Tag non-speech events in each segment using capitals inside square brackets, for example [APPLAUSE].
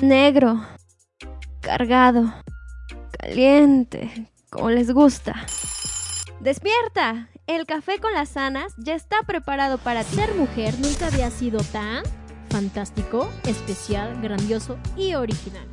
Negro cargado, caliente, como les gusta. ¡Despierta! El café con las sanas ya está preparado para ser mujer. Nunca había sido tan fantástico, especial, grandioso y original.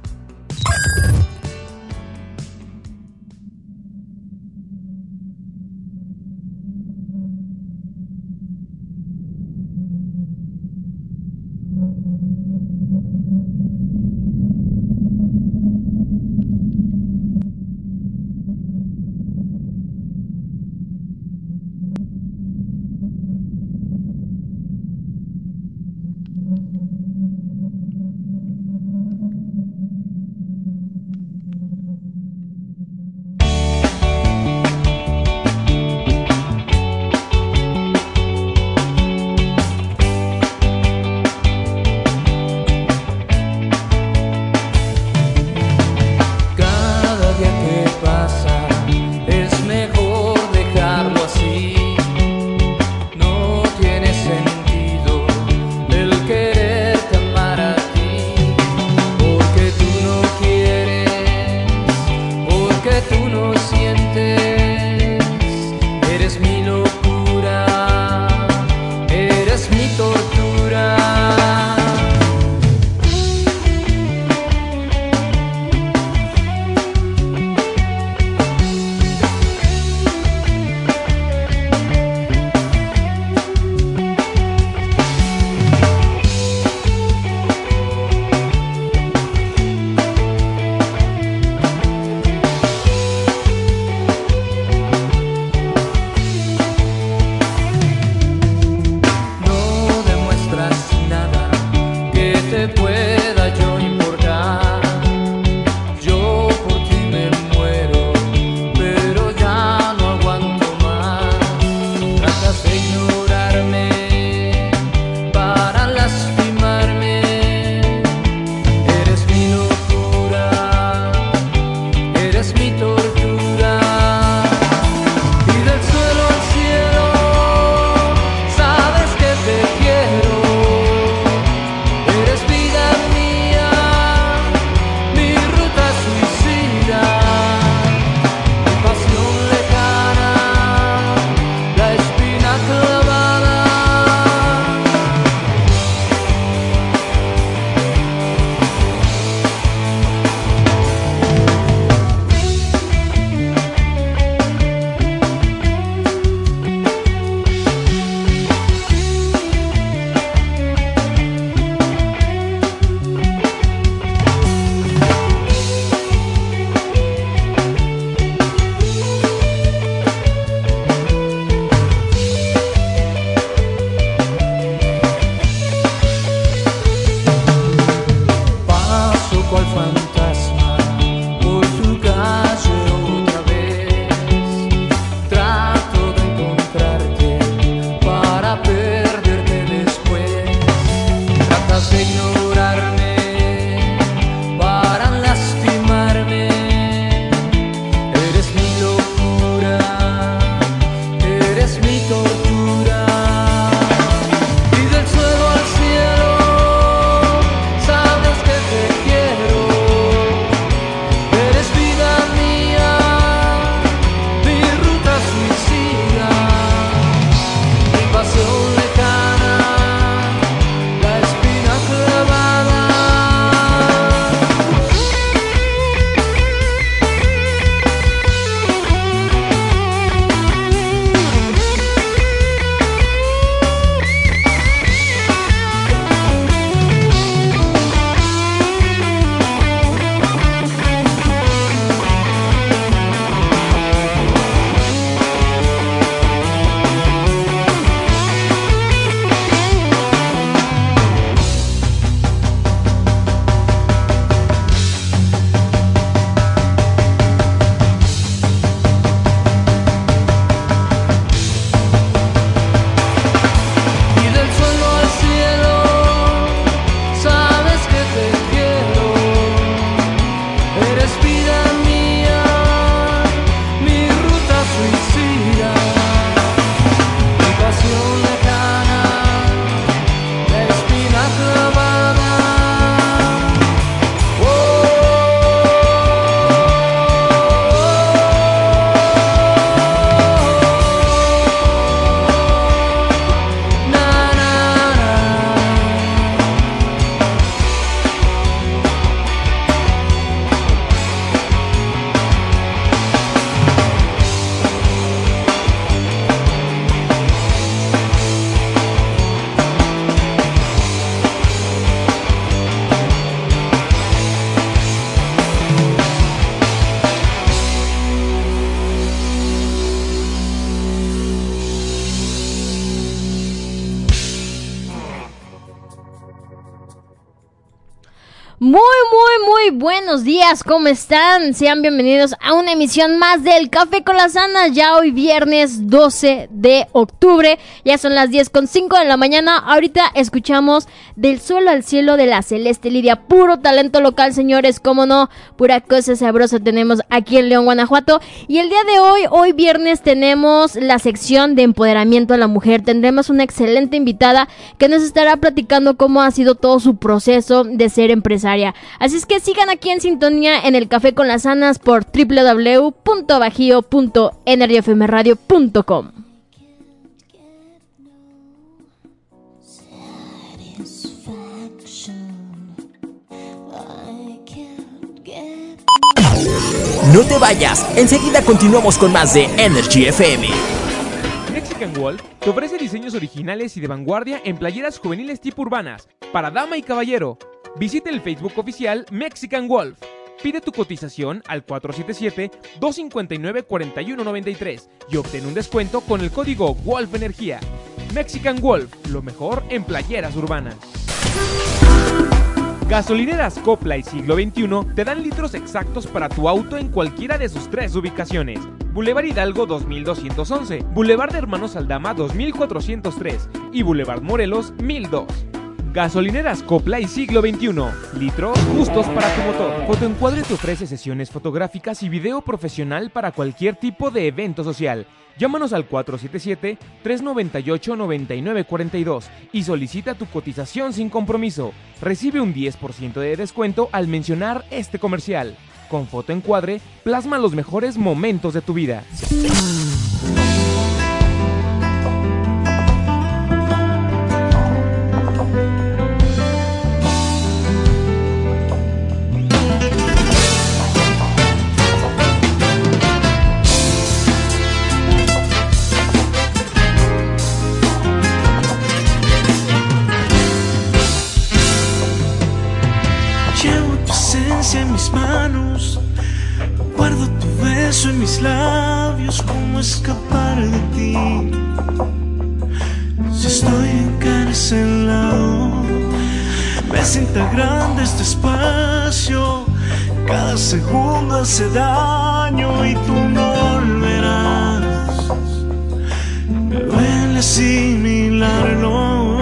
Muy, muy, muy buenos días, ¿cómo están? Sean bienvenidos a una emisión más del Café con las Anas, ya hoy viernes 12 de octubre, ya son las 10 con 5 de la mañana, ahorita escuchamos Del suelo al cielo de la Celeste Lidia, puro talento local, señores, cómo no, pura cosa sabrosa tenemos aquí en León, Guanajuato, y el día de hoy, hoy viernes, tenemos la sección de empoderamiento a la mujer, tendremos una excelente invitada que nos estará platicando cómo ha sido todo su proceso de ser empresaria Así es que sigan aquí en sintonía en el Café con las Anas por www.bajío.energyfmradio.com. No te vayas, enseguida continuamos con más de Energy FM. Mexican Wolf te ofrece diseños originales y de vanguardia en playeras juveniles tipo urbanas, para dama y caballero Visite el Facebook oficial Mexican Wolf. Pide tu cotización al 477-259-4193 y obtén un descuento con el código Wolf Energía. Mexican Wolf, lo mejor en playeras urbanas. Gasolineras Copla y Siglo XXI te dan litros exactos para tu auto en cualquiera de sus tres ubicaciones. Boulevard Hidalgo 2211, Boulevard de Hermanos Aldama 2403 y Boulevard Morelos 1002. Gasolineras Copla y Siglo XXI. Litros justos para tu motor. Fotoencuadre te ofrece sesiones fotográficas y video profesional para cualquier tipo de evento social. Llámanos al 477-398-9942 y solicita tu cotización sin compromiso. Recibe un 10% de descuento al mencionar este comercial. Con Fotoencuadre, plasma los mejores momentos de tu vida. Siento grande este espacio. Cada segundo hace daño y tú no volverás. Me duele asimilarlo.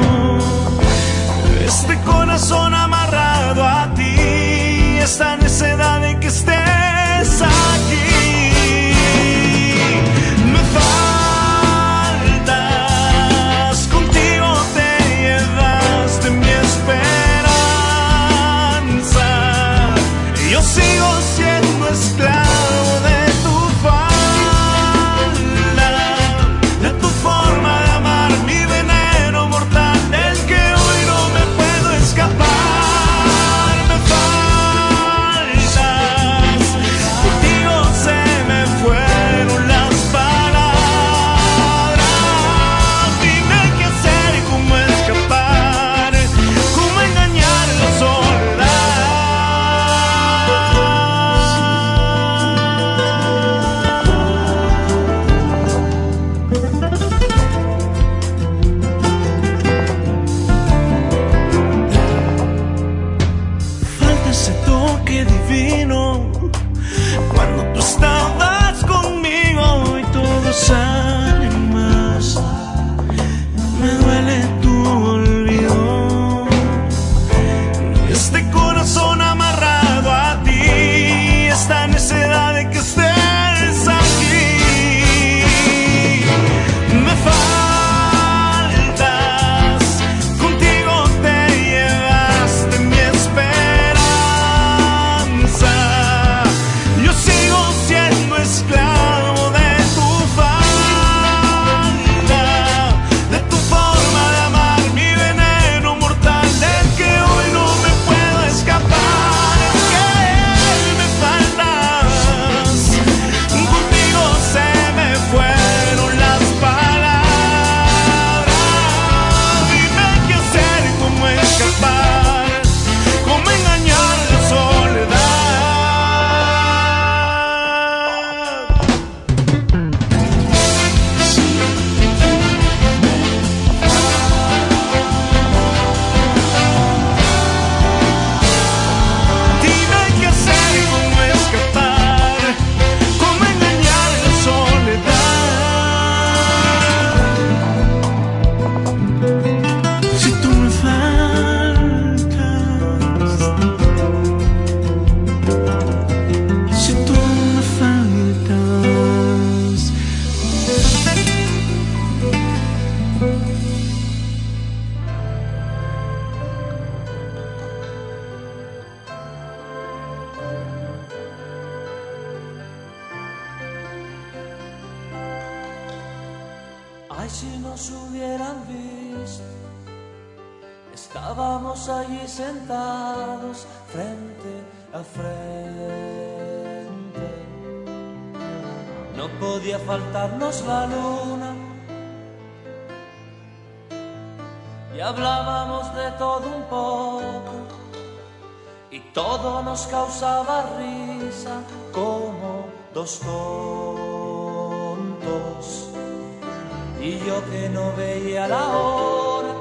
Este corazón amarrado a ti, esta necesidad de que estés aquí. y yo que no veía la hora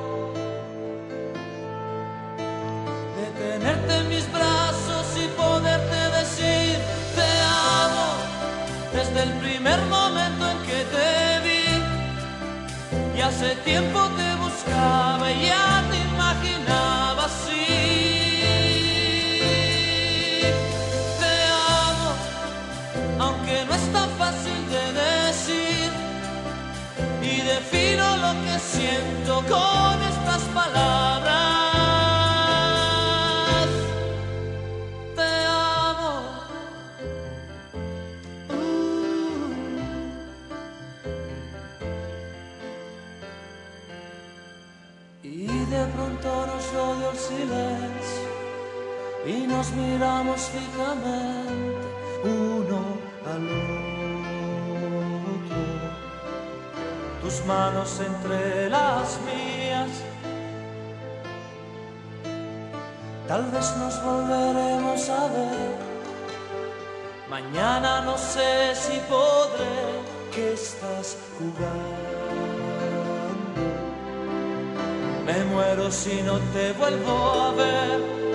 de tenerte en mis brazos y poderte decir te amo desde el primer momento en que te vi. Y hace tiempo te buscaba y ya aliento con estas palabras. Te amo. Mm. Y de pronto nos oyó el silencio y nos miramos fijamente uno al otro. tus manos entre las mías. Tal vez nos volveremos a ver. Mañana no sé si podré que estás jugando. Me muero si no te vuelvo a ver.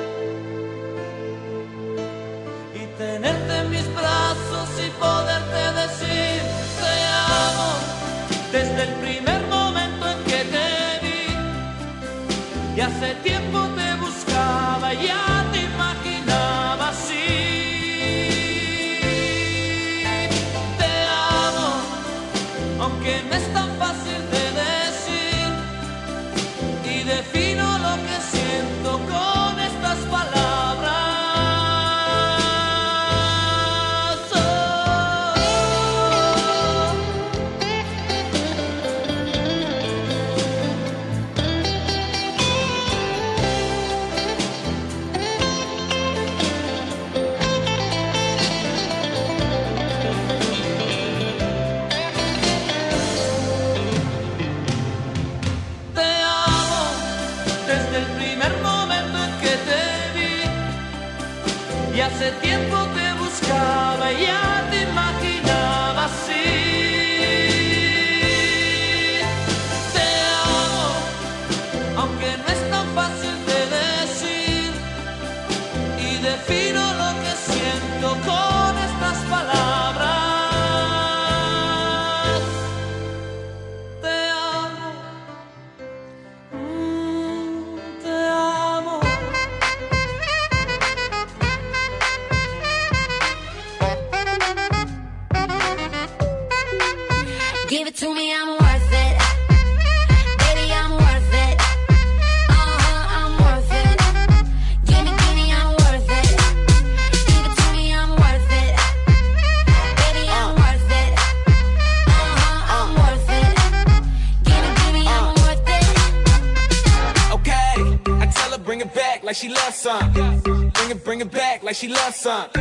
she loves some.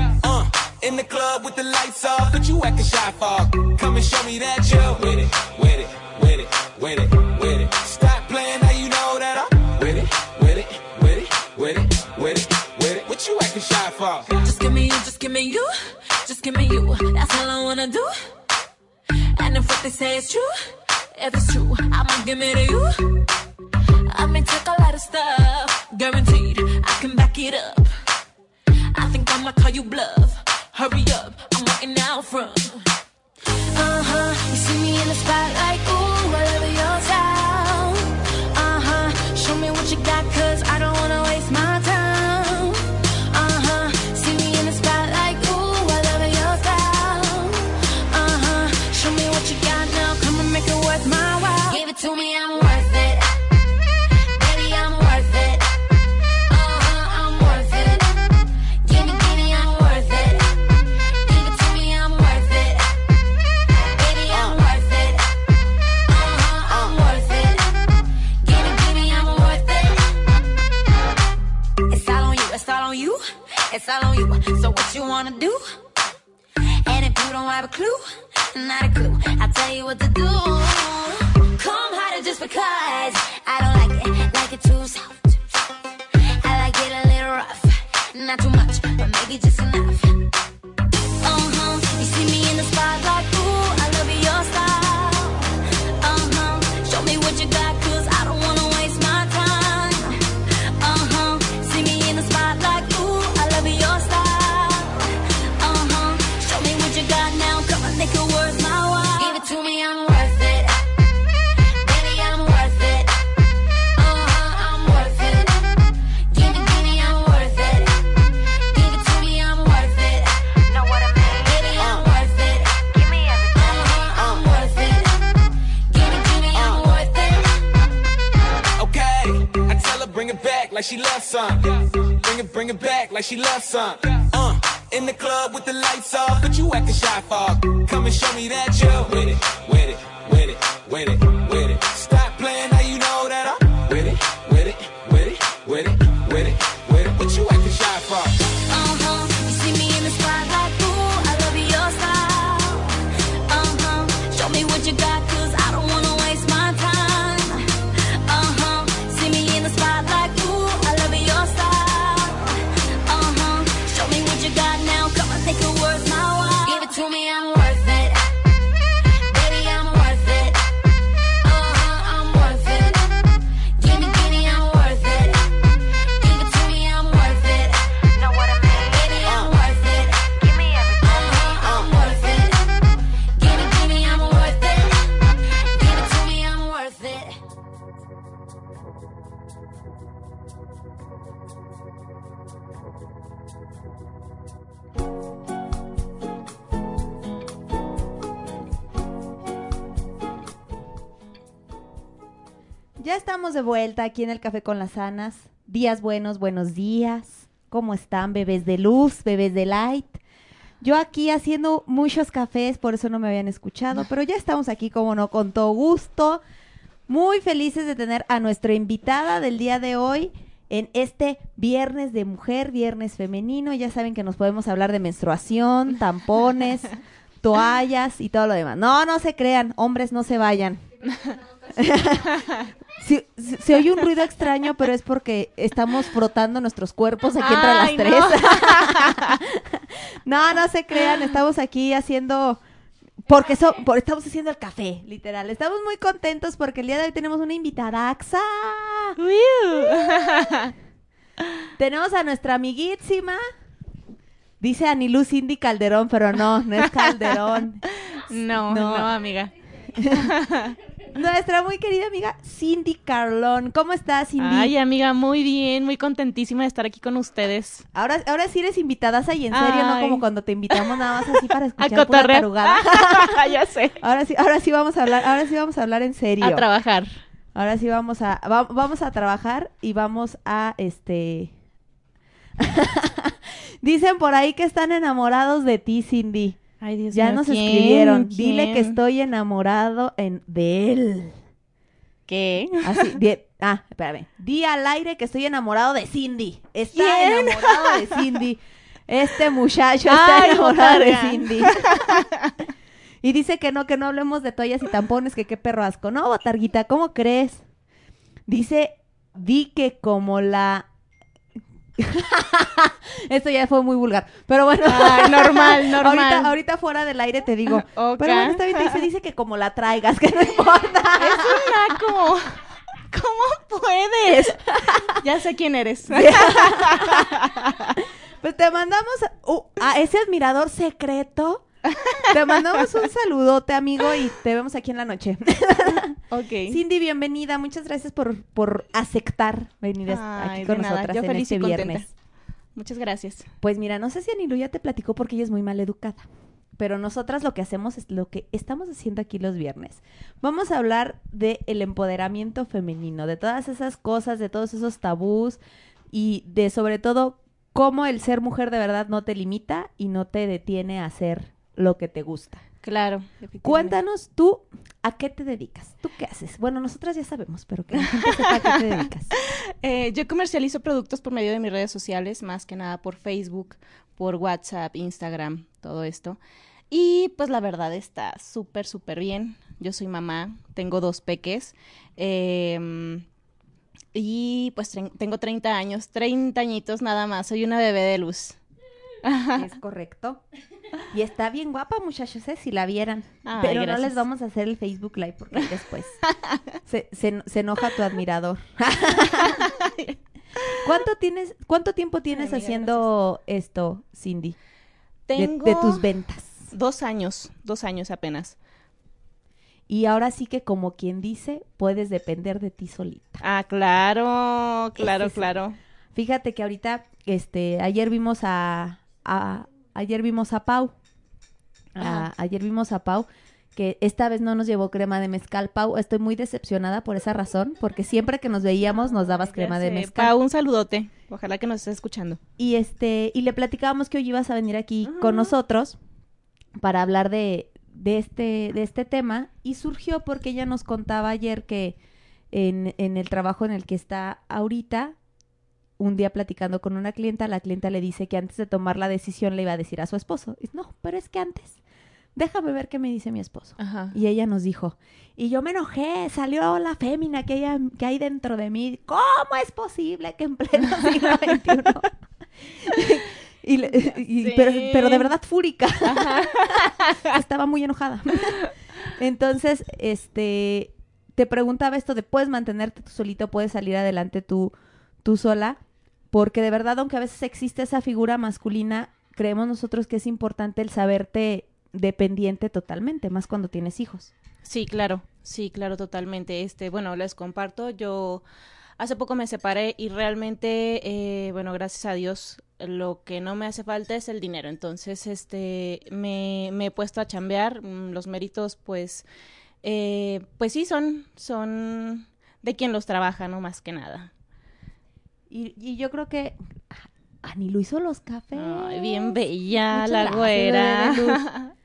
To me, I'm worth it. Estamos de vuelta aquí en el Café con las Anas. Días buenos, buenos días. ¿Cómo están, bebés de luz, bebés de light? Yo aquí haciendo muchos cafés, por eso no me habían escuchado, pero ya estamos aquí, como no, con todo gusto. Muy felices de tener a nuestra invitada del día de hoy en este viernes de mujer, viernes femenino. Ya saben que nos podemos hablar de menstruación, tampones, [LAUGHS] toallas y todo lo demás. No, no se crean, hombres no se vayan. [LAUGHS] Sí, se, se oye un ruido extraño, pero es porque estamos frotando nuestros cuerpos aquí entre las tres. no. [LAUGHS] No. no, se crean, estamos aquí haciendo porque so- por- estamos haciendo el café, literal. Estamos muy contentos porque el día de hoy tenemos una invitada AXA. [LAUGHS] tenemos a nuestra amiguísima. Dice Anilú Cindy Calderón, pero no, no es [LAUGHS] Calderón. No, No. no, amiga. Nuestra muy querida amiga Cindy Carlón. ¿Cómo estás, Cindy? Ay, amiga, muy bien, muy contentísima de estar aquí con ustedes. Ahora, ahora sí eres invitada y en serio, no como cuando te invitamos nada más así para [LAUGHS] escuchar pura tarugada. [LAUGHS] ya sé. Ahora sí, ahora sí vamos a hablar, ahora sí vamos a hablar en serio. A trabajar. Ahora sí vamos a va- vamos a trabajar y vamos a este [LAUGHS] Dicen por ahí que están enamorados de ti, Cindy. Ay, Dios ya mío, nos ¿quién? escribieron. Dile que estoy enamorado en de él. ¿Qué? Así, [LAUGHS] di- ah, espérame. Di al aire que estoy enamorado de Cindy. Está ¿Quién? enamorado de [LAUGHS] Cindy. Este muchacho está Ay, enamorado de. Cindy. [LAUGHS] y dice que no, que no hablemos de toallas y tampones, que qué perro asco. No, botarguita, ¿cómo crees? Dice, di que como la... [LAUGHS] Esto ya fue muy vulgar. Pero bueno. Ay, normal, [LAUGHS] normal. Ahorita, ahorita fuera del aire te digo. [LAUGHS] Ok. Pero bueno, está bien, te dice, dice que como la traigas, que no importa. Es una como... ¿Cómo puedes? ya sé quién eres. Pues te mandamos uh, a ese admirador secreto. [LAUGHS] Te mandamos un saludote, amigo, y te vemos aquí en la noche. [LAUGHS] ok. Cindy, bienvenida. Muchas gracias por, por aceptar venir Ay, aquí con nosotras yo en feliz y este contenta. viernes. Muchas gracias. Pues mira, no sé si Anilu ya te platicó porque ella es muy mal educada. Pero nosotras lo que hacemos es lo que estamos haciendo aquí los viernes. Vamos a hablar del el empoderamiento femenino, de todas esas cosas, de todos esos tabús y de sobre todo cómo el ser mujer de verdad no te limita y no te detiene a hacer lo que te gusta. Claro. Cuéntanos tú, ¿a qué te dedicas? ¿Tú qué haces? Bueno, nosotras ya sabemos, pero que [LAUGHS] la gente sepa a qué te dedicas. Eh, yo comercializo productos por medio de mis redes sociales, más que nada por Facebook, por WhatsApp, Instagram, todo esto. Y pues la verdad está súper, súper bien. Yo soy mamá, tengo dos peques. em, y pues tengo 30 años, 30 añitos nada más. Soy una bebé de luz. Es correcto. Y está bien guapa, muchachos, ¿eh? si la vieran. Ay, Pero no les vamos a hacer el Facebook Live porque [LAUGHS] después se, se- se enoja tu admirador. [LAUGHS] ¿Cuánto tienes, cuánto tiempo tienes amiga, haciendo esto, Cindy? Tengo de tus ventas. dos años, dos años apenas. Y ahora sí que como quien dice, puedes depender de ti solita. Ah, claro, claro, claro. Fíjate que ahorita, este, ayer vimos a, a- ayer vimos a Pau. A- ayer vimos a Pau, que esta vez no nos llevó crema de mezcal. Pau, estoy muy decepcionada por esa razón, porque siempre que nos veíamos nos dabas crema de mezcal. Pau, un saludote. Ojalá que nos estés escuchando. Y este, y le platicábamos que hoy ibas a venir aquí con nosotros para hablar de, de este, de este tema. Y surgió porque ella nos contaba ayer que en, en el trabajo en el que está ahorita, un día platicando con una clienta, la clienta le dice que antes de tomar la decisión le iba a decir a su esposo. Y, no, pero es que antes, déjame ver qué me dice mi esposo. Ajá. Y ella nos dijo, y yo me enojé, salió la fémina que, ella, que hay dentro de mí. ¿Cómo es posible que en pleno [LAUGHS] siglo XXI? y le- y- Sí. pero, pero de verdad fúrica. [LAUGHS] Estaba muy enojada. Entonces, este, te preguntaba esto de, ¿puedes mantenerte tú solito? ¿Puedes salir adelante tú, tú sola? Porque de verdad, aunque a veces existe esa figura masculina, creemos nosotros que es importante el saberte dependiente totalmente, más cuando tienes hijos. Sí, claro, sí, claro, totalmente. Este, bueno, les comparto, yo hace poco me separé y realmente, eh, bueno, gracias a Dios, lo que no me hace falta es el dinero. Entonces, este, me, me he puesto a chambear, mm, los méritos, pues, eh, pues sí, son, son de quien los trabaja, ¿no? Más que nada. Y, y yo creo que Ani lo hizo los cafés. Ay, bien bella, Muchas la güera. [LAUGHS]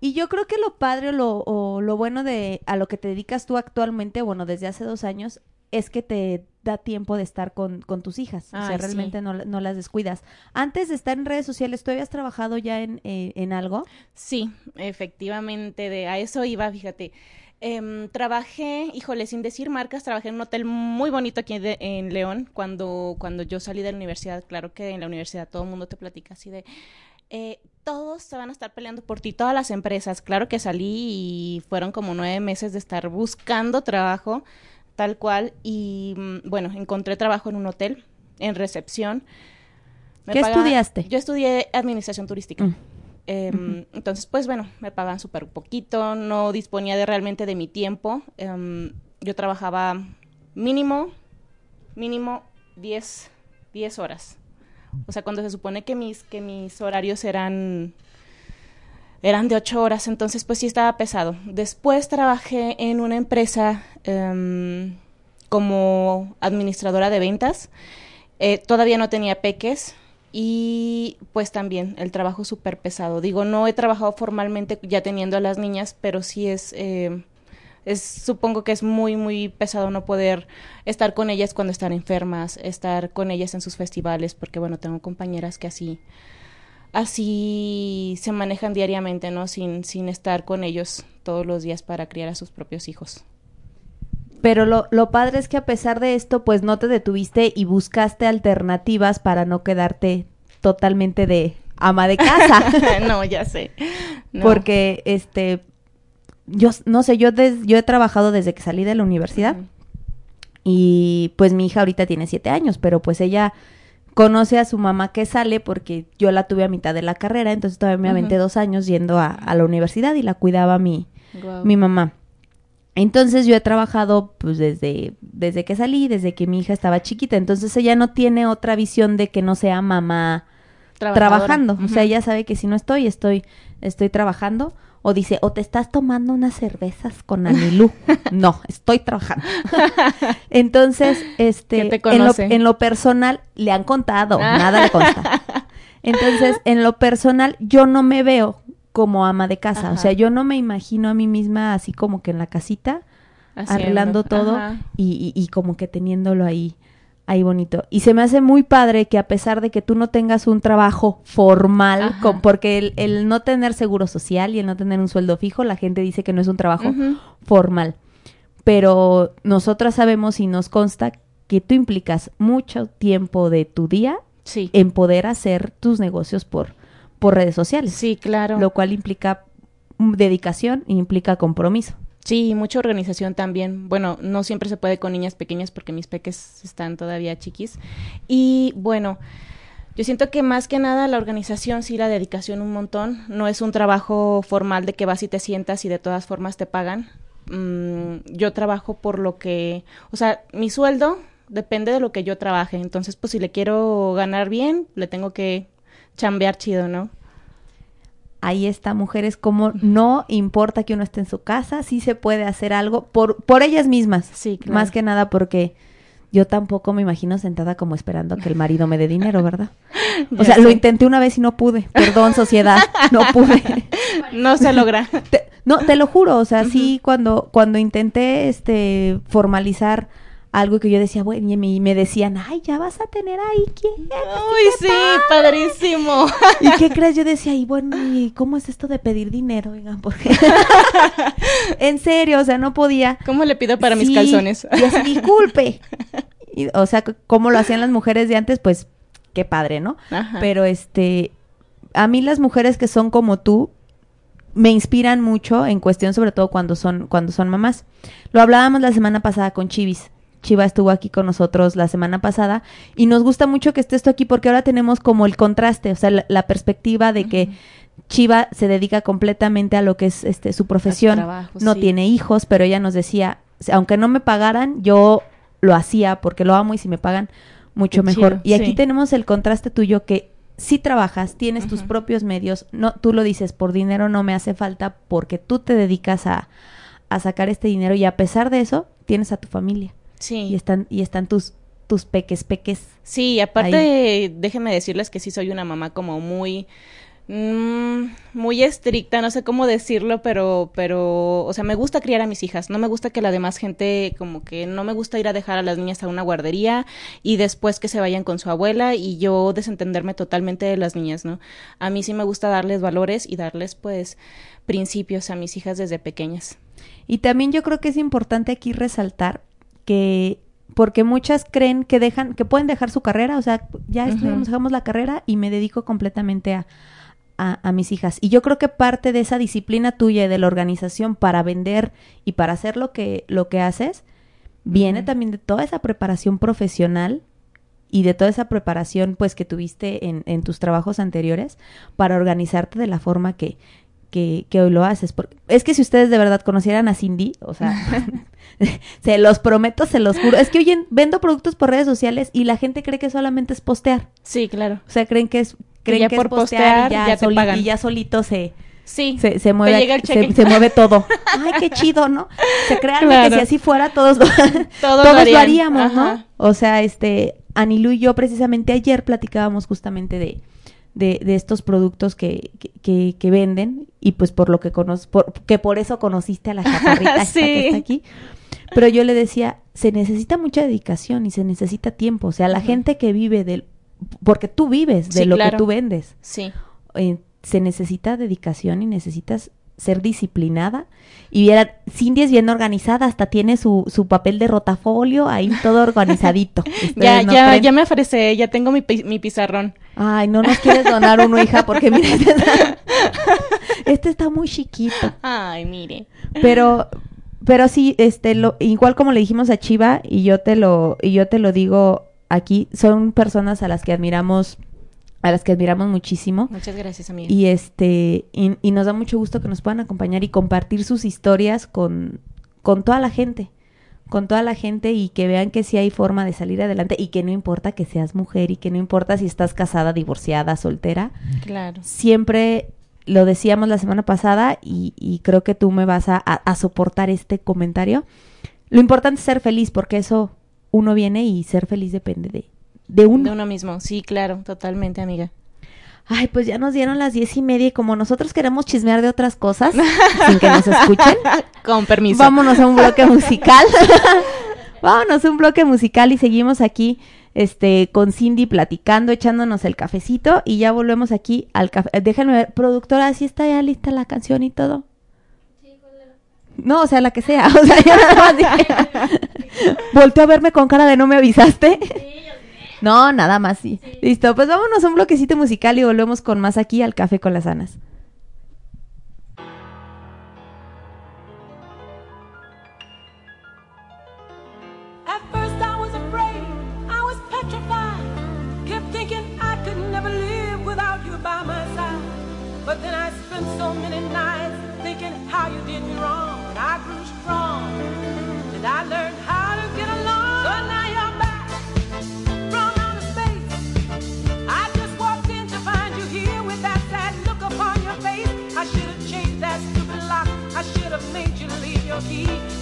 Y yo creo que lo padre o lo, o lo bueno de a lo que te dedicas tú actualmente, bueno, desde hace dos años, es que te da tiempo de estar con, con tus hijas. o sea, Ay, sí. realmente no, no las descuidas. Antes de estar en redes sociales, ¿tú habías trabajado ya en, eh, en algo? Sí, efectivamente, de a eso iba, fíjate. Em, trabajé, híjole, sin decir marcas, trabajé en un hotel muy bonito aquí de- en León cuando, cuando yo salí de la universidad. Claro que en la universidad todo el mundo te platica así de, eh, todos se van a estar peleando por ti, todas las empresas. Claro que salí y fueron como nueve meses de estar buscando trabajo, tal cual. Y mm, bueno, encontré trabajo en un hotel, en recepción. Me ¿Qué pagaba- estudiaste? Yo estudié administración turística. Mm. Em, Entonces, pues bueno, me pagaban súper poquito, no disponía de realmente de mi tiempo. Em, yo trabajaba mínimo, mínimo 10, 10 horas. O sea, cuando se supone que mis, que mis horarios eran, eran de 8 horas, entonces pues sí estaba pesado. Después trabajé en una empresa em, como administradora de ventas. Eh, todavía no tenía peques y pues también el trabajo súper pesado. Digo, no he trabajado formalmente ya teniendo a las niñas, pero sí es, eh, es, supongo que es muy, muy pesado no poder estar con ellas cuando están enfermas, estar con ellas en sus festivales, porque bueno, tengo compañeras que así, así se manejan diariamente, ¿no? Sin, sin estar con ellos todos los días para criar a sus propios hijos. Pero lo, lo padre es que a pesar de esto, pues no te detuviste y buscaste alternativas para no quedarte totalmente de ama de casa. [LAUGHS] no, ya sé. No. Porque, este, yo no sé, yo, des- yo he trabajado desde que salí de la universidad y pues mi hija ahorita tiene siete años, pero pues ella conoce a su mamá que sale porque yo la tuve a mitad de la carrera, entonces todavía me aventé dos años yendo a, a la universidad y la cuidaba mi mamá. Entonces yo he trabajado pues desde, desde que salí, desde que mi hija estaba chiquita, entonces ella no tiene otra visión de que no sea mamá trabajando. O sea, ella sabe que si no estoy, estoy, estoy trabajando. O dice, o te estás tomando unas cervezas con Anilú. [LAUGHS] no, estoy trabajando. [LAUGHS] Entonces, este, ¿Qué te en, lo, en lo personal, le han contado, Ah. nada le consta. [LAUGHS] Entonces, en lo personal, yo no me veo como ama de casa. O sea, yo no me imagino a mí misma así como que en la casita, Haciendo, arreglando todo y, y- y como que teniéndolo ahí, ahí bonito. Y se me hace muy padre que a pesar de que tú no tengas un trabajo formal, con- porque el, el no tener seguro social y el no tener un sueldo fijo, la gente dice que no es un trabajo formal. Pero nosotras sabemos y nos consta que tú implicas mucho tiempo de tu día Sí. en poder hacer tus negocios por, por redes sociales. Sí, claro. Lo cual implica mm, dedicación e implica compromiso. Sí, mucha organización también. Bueno, no siempre se puede con niñas pequeñas porque mis peques están todavía chiquis. Y bueno, yo siento que más que nada la organización, sí, la dedicación un montón. No es un trabajo formal de que vas y te sientas y de todas formas te pagan. Mm, yo trabajo por lo que, o sea, mi sueldo depende de lo que yo trabaje. Entonces, pues si le quiero ganar bien, le tengo que chambear chido, ¿no? Ahí está, mujeres, como no importa que uno esté en su casa, sí se puede hacer algo por, por ellas mismas. Sí, claro. Más que nada porque yo tampoco me imagino sentada como esperando que el marido me dé dinero, ¿verdad? [LAUGHS] O sea, lo intenté una vez y no pude. Perdón, sociedad, no pude. [LAUGHS] No se logra. Te- no, te lo juro, o sea, sí, cuando, cuando intenté este formalizar algo que yo decía, bueno, y me, decían, ay, ya vas a tener ahí, ¿quién? Uy, sí, padrísimo. [LAUGHS] ¿Y qué crees? Yo decía, y bueno, ¿y cómo es esto de pedir dinero? Oigan, porque [LAUGHS] en serio, o sea, no podía. ¿Cómo le pido para mis calzones? Y así, [LAUGHS] disculpe. Y, o sea, como lo hacían las mujeres de antes, pues qué padre, ¿no? Ajá. Pero este, a mí las mujeres que son como tú me inspiran mucho en cuestión, sobre todo cuando son cuando son mamás. Lo hablábamos la semana pasada con Chivis. Chiva estuvo aquí con nosotros la semana pasada y nos gusta mucho que esté esto aquí porque ahora tenemos como el contraste, o sea, la, la perspectiva de que Chiva se dedica completamente a lo que es este su profesión, trabajo, no sí. tiene hijos, pero ella nos decía, aunque no me pagaran, yo lo hacía porque lo amo y si me pagan mucho Qué mejor. chido, y aquí sí. tenemos el contraste tuyo que si trabajas, tienes tus propios medios, no tú lo dices, por dinero no me hace falta porque tú te dedicas a, a sacar este dinero y a pesar de eso tienes a tu familia Sí. y están y están tus tus peques peques. Sí, y aparte, déjenme decirles que sí soy una mamá como muy, mm, muy estricta, no sé cómo decirlo, pero, pero, o sea, me gusta criar a mis hijas, no me gusta que la demás gente, como que no me gusta ir a dejar a las niñas a una guardería y después que se vayan con su abuela y yo desentenderme totalmente de las niñas, ¿no? A mí sí me gusta darles valores y darles, pues, principios a mis hijas desde pequeñas. Y también yo creo que es importante aquí resaltar que porque muchas creen que dejan que pueden dejar su carrera, o sea, ya estudiamos, dejamos la carrera y me dedico completamente a, a, a mis hijas. Y yo creo que parte de esa disciplina tuya y de la organización para vender y para hacer lo que, lo que haces, viene también de toda esa preparación profesional y de toda esa preparación pues que tuviste en, en tus trabajos anteriores para organizarte de la forma que, que, que hoy lo haces. Porque es que si ustedes de verdad conocieran a Cindy, o sea, [LAUGHS] [LAUGHS] se los prometo, se los juro. Es que oye, vendo productos por redes sociales y la gente cree que solamente es postear. Sí, claro. O sea, creen que es creen ya que por es postear postear y ya, ya te soli- pagan. y ya solito se, Sí. se, se mueve llega el se, se mueve todo. [LAUGHS] Ay, qué chido, ¿no? Se crean que si así fuera todos lo, Todos [LAUGHS] todos lo haríamos, ¿no? O sea, este Anilu y yo precisamente ayer platicábamos justamente de de, de estos productos que, que, que- que venden y pues por lo que conoces, por, que por eso conociste a la chaparrita esta que Sí. está aquí. Pero yo le decía, se necesita mucha dedicación y se necesita tiempo. O sea, la gente que vive del, porque tú vives de Sí, lo claro. que tú vendes Sí. eh, se necesita dedicación y necesitas ser disciplinada. Y vieran, Cindy es bien organizada, hasta tiene su, su papel de rotafolio ahí todo organizadito. [LAUGHS] Ya, no ya, creen. ya me ofrecé, ya tengo mi, mi pizarrón. Ay, no nos quieres donar uno, hija, porque mira, [LAUGHS] este está, este está muy chiquito. Ay, mire. Pero, pero sí, este, lo, igual como le dijimos a Chiva, y yo te lo, y yo te lo digo aquí, son personas a las que admiramos, a las que admiramos muchísimo. Muchas gracias, amiga. Y este, y, y nos da mucho gusto que nos puedan acompañar y compartir sus historias con, con toda la gente. Con toda la gente y que vean que sí hay forma de salir adelante y que no importa que seas mujer y que no importa si estás casada, divorciada, soltera. Claro. Siempre lo decíamos la semana pasada y, y creo que tú me vas a, a, soportar este comentario. Lo importante es ser feliz porque eso uno viene y ser feliz depende de, de uno. De uno mismo, sí, claro, totalmente, amiga. Ay, pues ya nos dieron las diez y media y como nosotros queremos chismear de otras cosas [LAUGHS] sin que nos escuchen. [LAUGHS] Con permiso. Vámonos a un bloque musical. [LAUGHS] vámonos a un bloque musical y seguimos aquí este, con Cindy platicando, echándonos el cafecito y ya volvemos aquí al café. Eh, déjenme ver, productora, si ¿sí está ya lista la canción y todo? No, o sea, la que sea. [LAUGHS] O sea, yo nada más dije. [LAUGHS] Volteo a verme con cara de no me avisaste. [LAUGHS] No, nada más, sí. sí. Listo, pues vámonos a un bloquecito musical y volvemos con más aquí al Café con las Anas. Cherokee.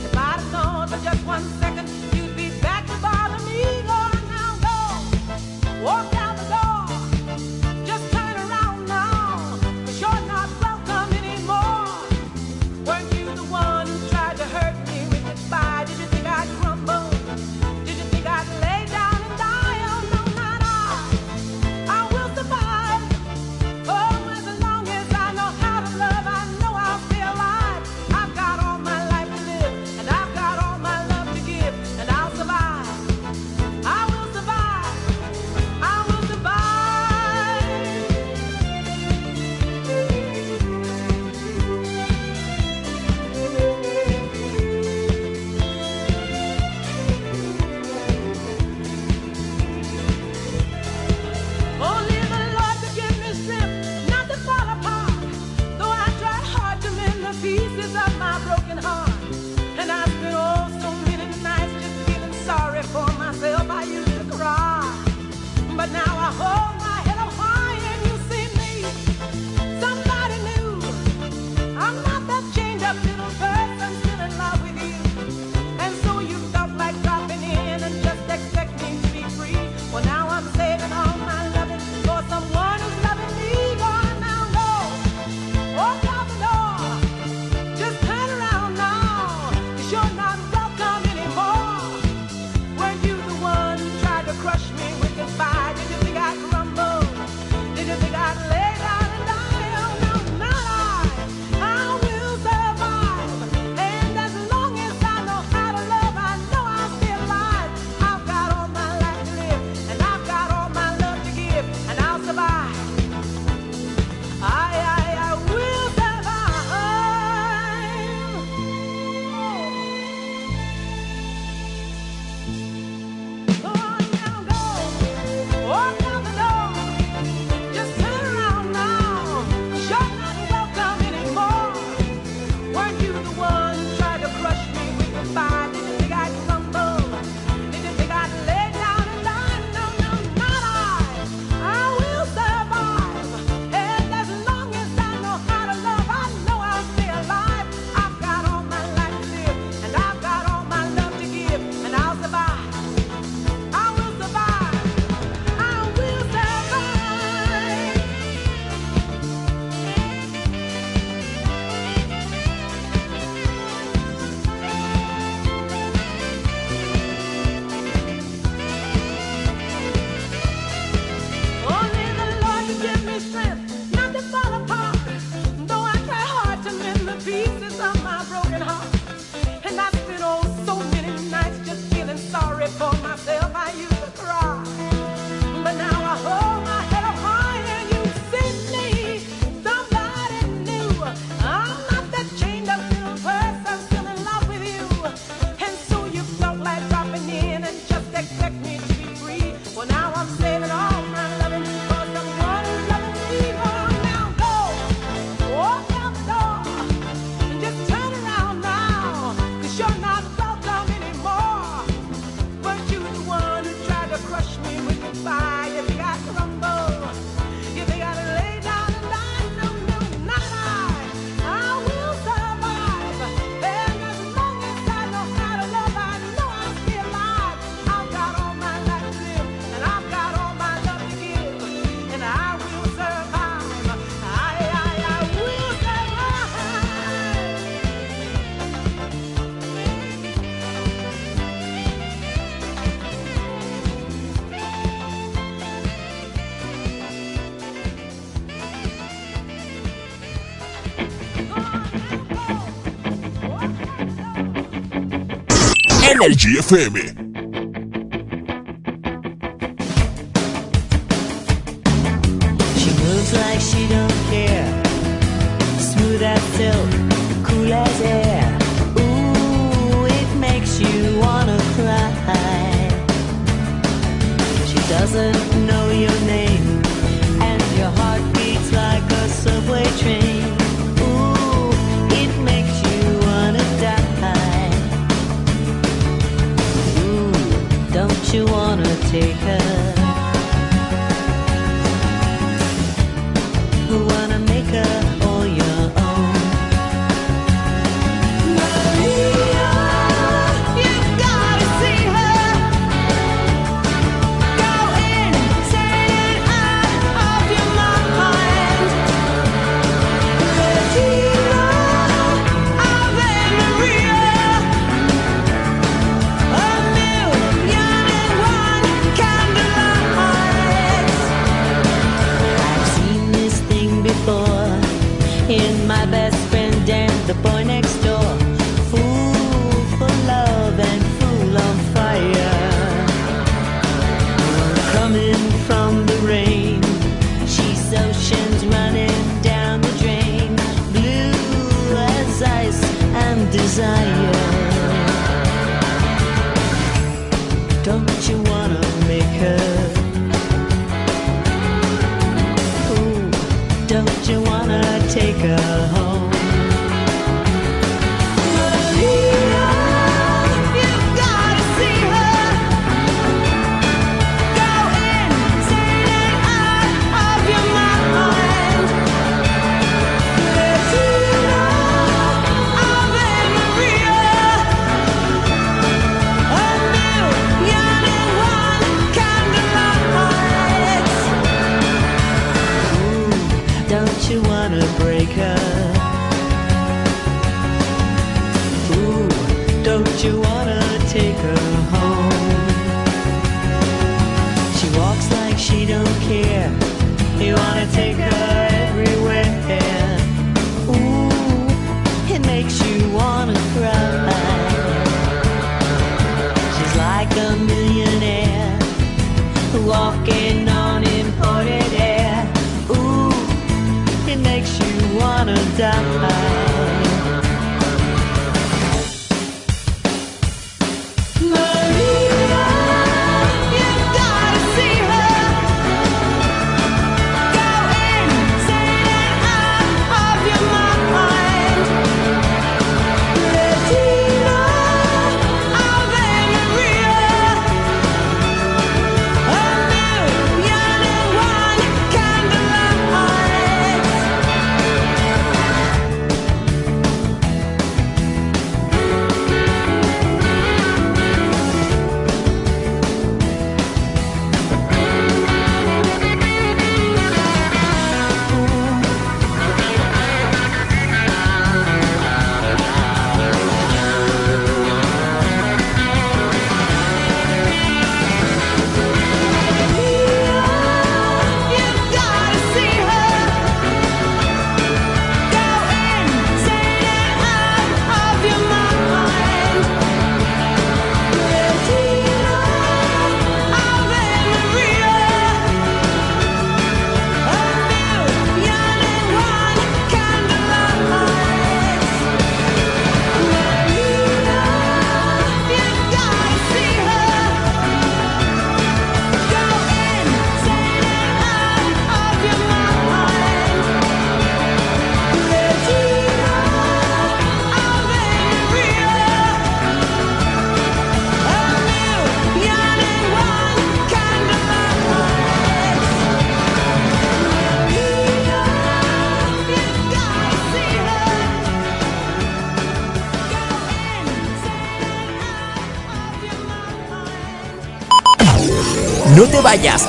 Energy FM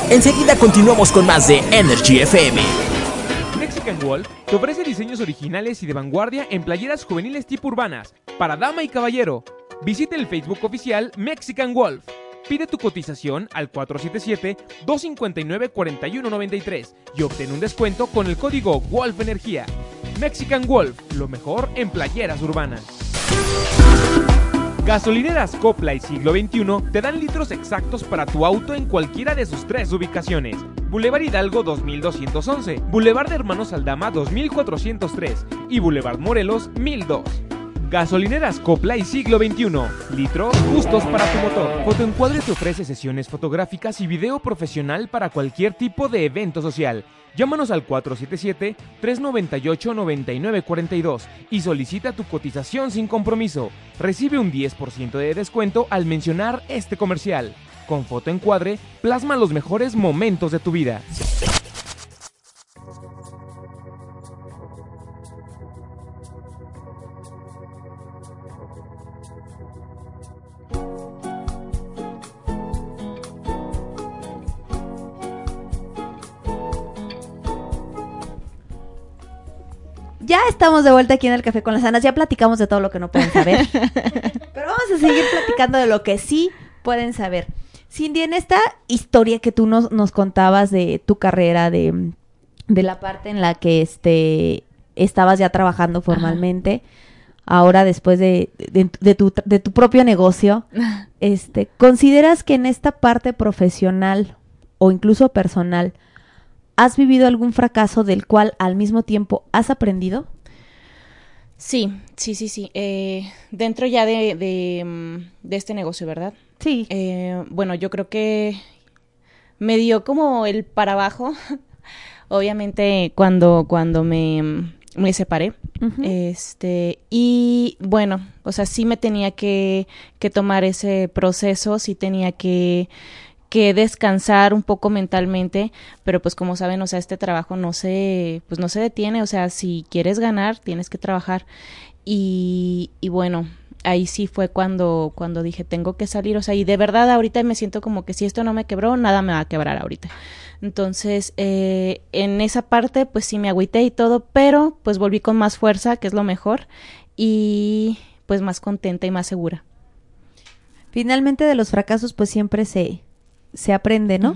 Enseguida continuamos con más de Energy FM. Mexican Wolf te ofrece diseños originales y de vanguardia en playeras juveniles tipo urbanas para dama y caballero. Visita el Facebook oficial Mexican Wolf. Pide tu cotización al 477-259-4193 y obtén un descuento con el código Wolf Energía. Mexican Wolf, lo mejor en playeras urbanas. Gasolineras Copla y Siglo XXI te dan litros exactos para tu auto en cualquiera de sus tres ubicaciones. Boulevard Hidalgo 2211, Boulevard de Hermanos Aldama 2403 y Boulevard Morelos 1002. Gasolineras Copla y Siglo XXI. Litros justos para tu motor. Fotoencuadre te ofrece sesiones fotográficas y video profesional para cualquier tipo de evento social. Llámanos al 477-398-9942 y solicita tu cotización sin compromiso. Recibe un 10% de descuento al mencionar este comercial. Con Fotoencuadre, plasma los mejores momentos de tu vida. Ya estamos de vuelta aquí en el Café con las Anas. Ya platicamos de todo lo que no pueden saber. [LAUGHS] Pero vamos a seguir platicando de lo que sí pueden saber. Cindy, en esta historia que tú nos, nos contabas de tu carrera, de, de la parte en la que este, estabas ya trabajando formalmente, ahora después de, de- de tu, de tu propio negocio, [LAUGHS] este, ¿consideras que en esta parte profesional o incluso personal has vivido algún fracaso del cual al mismo tiempo has aprendido? Sí, sí, sí, sí. Eh, dentro ya de, de, mm, de este negocio, ¿verdad? Sí. Eh, bueno, yo creo que me dio como el para abajo. [LAUGHS] Obviamente cuando, cuando me, mm, me separé. Este, y bueno, o sea, sí me tenía que, que tomar ese proceso, sí tenía que, que descansar un poco mentalmente, pero pues como saben, o sea, este trabajo no se, pues no se detiene, o sea, si quieres ganar, tienes que trabajar. Y, y bueno, ahí sí fue cuando, cuando dije, tengo que salir, o sea, y de verdad ahorita me siento como que si esto no me quebró, nada me va a quebrar ahorita. Entonces, eh, en esa parte, pues sí me agüité y todo, pero pues volví con más fuerza, que es lo mejor, y pues más contenta y más segura. Finalmente de los fracasos pues siempre se, se aprende, ¿no?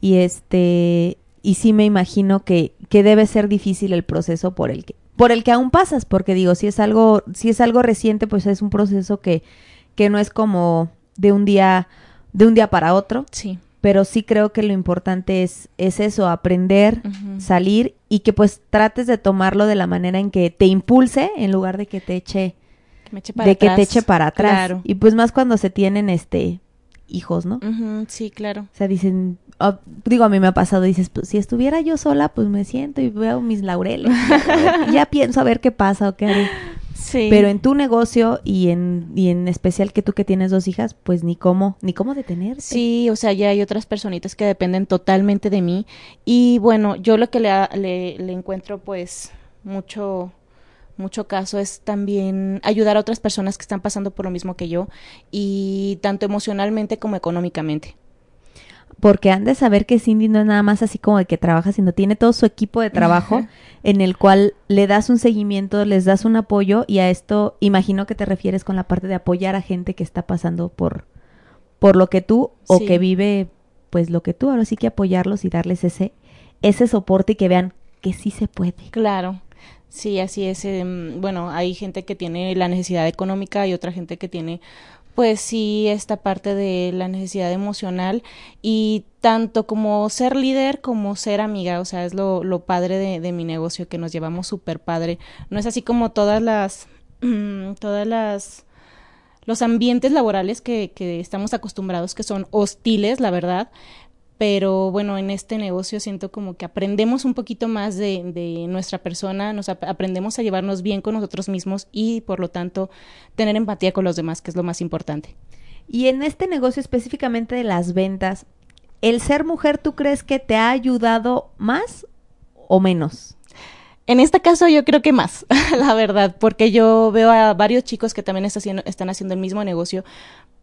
Y este, y sí me imagino que, que debe ser difícil el proceso por el que, por el que aún pasas, porque digo, si es algo, si es algo reciente, pues es un proceso que, que no es como de un día, de un día para otro. Sí. Pero sí creo que lo importante es, es eso, aprender, salir y que pues trates de tomarlo de la manera en que te impulse en lugar de que te eche, Que me eche para de que te atrás. eche para atrás. Claro. Y pues más cuando se tienen este hijos, ¿no? Sí, claro. O sea, dicen, ah, digo, a mí me ha pasado, dices, pues si estuviera yo sola, pues me siento y veo mis laureles. [LAUGHS] ya, ya pienso a ver qué pasa o qué haré. Sí. Pero en tu negocio y en, y en especial que tú que tienes dos hijas, pues ni cómo, ni cómo detenerte. Sí, o sea, ya hay otras personitas que dependen totalmente de mí. Y bueno, yo lo que le, le encuentro pues mucho, mucho caso es también ayudar a otras personas que están pasando por lo mismo que yo y tanto emocionalmente como económicamente. Porque han de saber que Cindy no es nada más así como de que trabaja, sino tiene todo su equipo de trabajo en el cual le das un seguimiento, les das un apoyo y a esto imagino que te refieres con la parte de apoyar a gente que está pasando por, por lo que tú o Sí. que vive pues lo que tú, ahora sí que apoyarlos y darles ese, ese soporte y que vean que sí se puede. Claro. Sí, así es. em, bueno, hay gente que tiene la necesidad económica y otra gente que tiene, pues sí, esta parte de la necesidad emocional y tanto como ser líder como ser amiga, o sea, es lo, lo padre de, de mi negocio que nos llevamos súper padre. No es así como todas las, [CLEARS THROAT] todas las, los ambientes laborales que, que estamos acostumbrados que son hostiles, la verdad, pero bueno, en este negocio siento como que aprendemos un poquito más de, de nuestra persona, nos ap- aprendemos a llevarnos bien con nosotros mismos y por lo tanto tener empatía con los demás, que es lo más importante. Y en este negocio específicamente de las ventas, ¿el ser mujer tú crees que te ha ayudado más o menos? En este caso yo creo que más, [LAUGHS] la verdad, porque yo veo a varios chicos que también está haciendo- están haciendo el mismo negocio,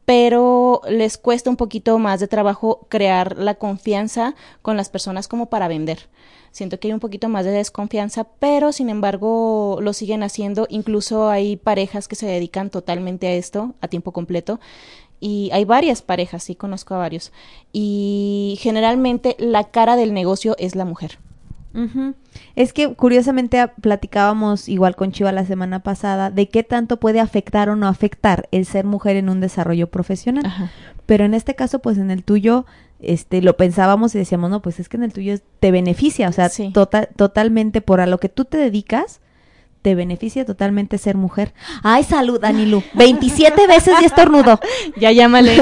pero les cuesta un poquito más de trabajo crear la confianza con las personas como para vender. Siento que hay un poquito más de desconfianza, pero sin embargo lo siguen haciendo. Incluso hay parejas que se dedican totalmente a esto, a tiempo completo. Y hay varias parejas, sí, conozco a varios. Y generalmente la cara del negocio es la mujer. Es que curiosamente a- platicábamos igual con Chiva la semana pasada de qué tanto puede afectar o no afectar el ser mujer en un desarrollo profesional. Pero en este caso, pues en el tuyo, este, lo pensábamos y decíamos, no, pues es que en el tuyo te beneficia, o sea, tota- totalmente por a lo que tú te dedicas, te beneficia totalmente ser mujer. Ay, salud, Anilu. 27 [LAUGHS] veces y estornudo. Ya llámale.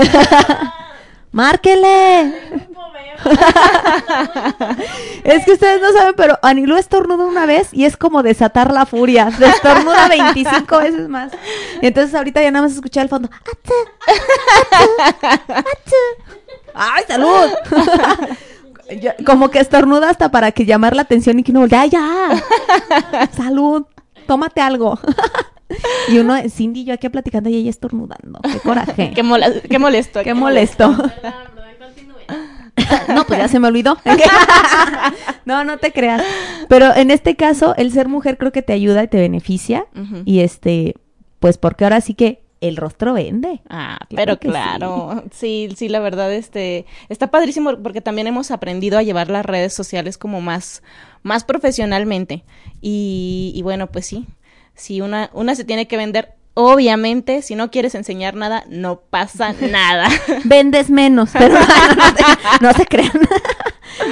[LAUGHS] ¡Márquele! [LAUGHS] [LAUGHS] es que ustedes no saben, pero Anilu estornuda una vez y es como desatar la furia. Se estornuda 25 veces más. Y entonces ahorita ya nada más escuché al fondo. ¡Ay, salud! [LAUGHS] Ya- como que estornuda hasta para que llamar la atención y que uno voltea, ¡ay, ya! ¡Salud! Tómate algo. [LAUGHS] y uno, Cindy y yo aquí platicando y ella estornudando. ¡Qué coraje! Qué, mola- qué molesto. ¡Qué molesto! [LAUGHS] No, pues ya se me olvidó. [LAUGHS] [LAUGHS] no, no te creas. Pero en este caso, el ser mujer creo que te ayuda y te beneficia. Y este, pues porque ahora sí que el rostro vende. Ah, Claro pero que sí. claro, sí. sí, la verdad, este, está padrísimo porque también hemos aprendido a llevar las redes sociales como más, más profesionalmente. Y, y bueno, pues sí, si una, una se tiene que vender, obviamente, si no quieres enseñar nada, no pasa [LAUGHS] nada. Vendes menos, pero [LAUGHS] [LAUGHS] no, se, no se crean.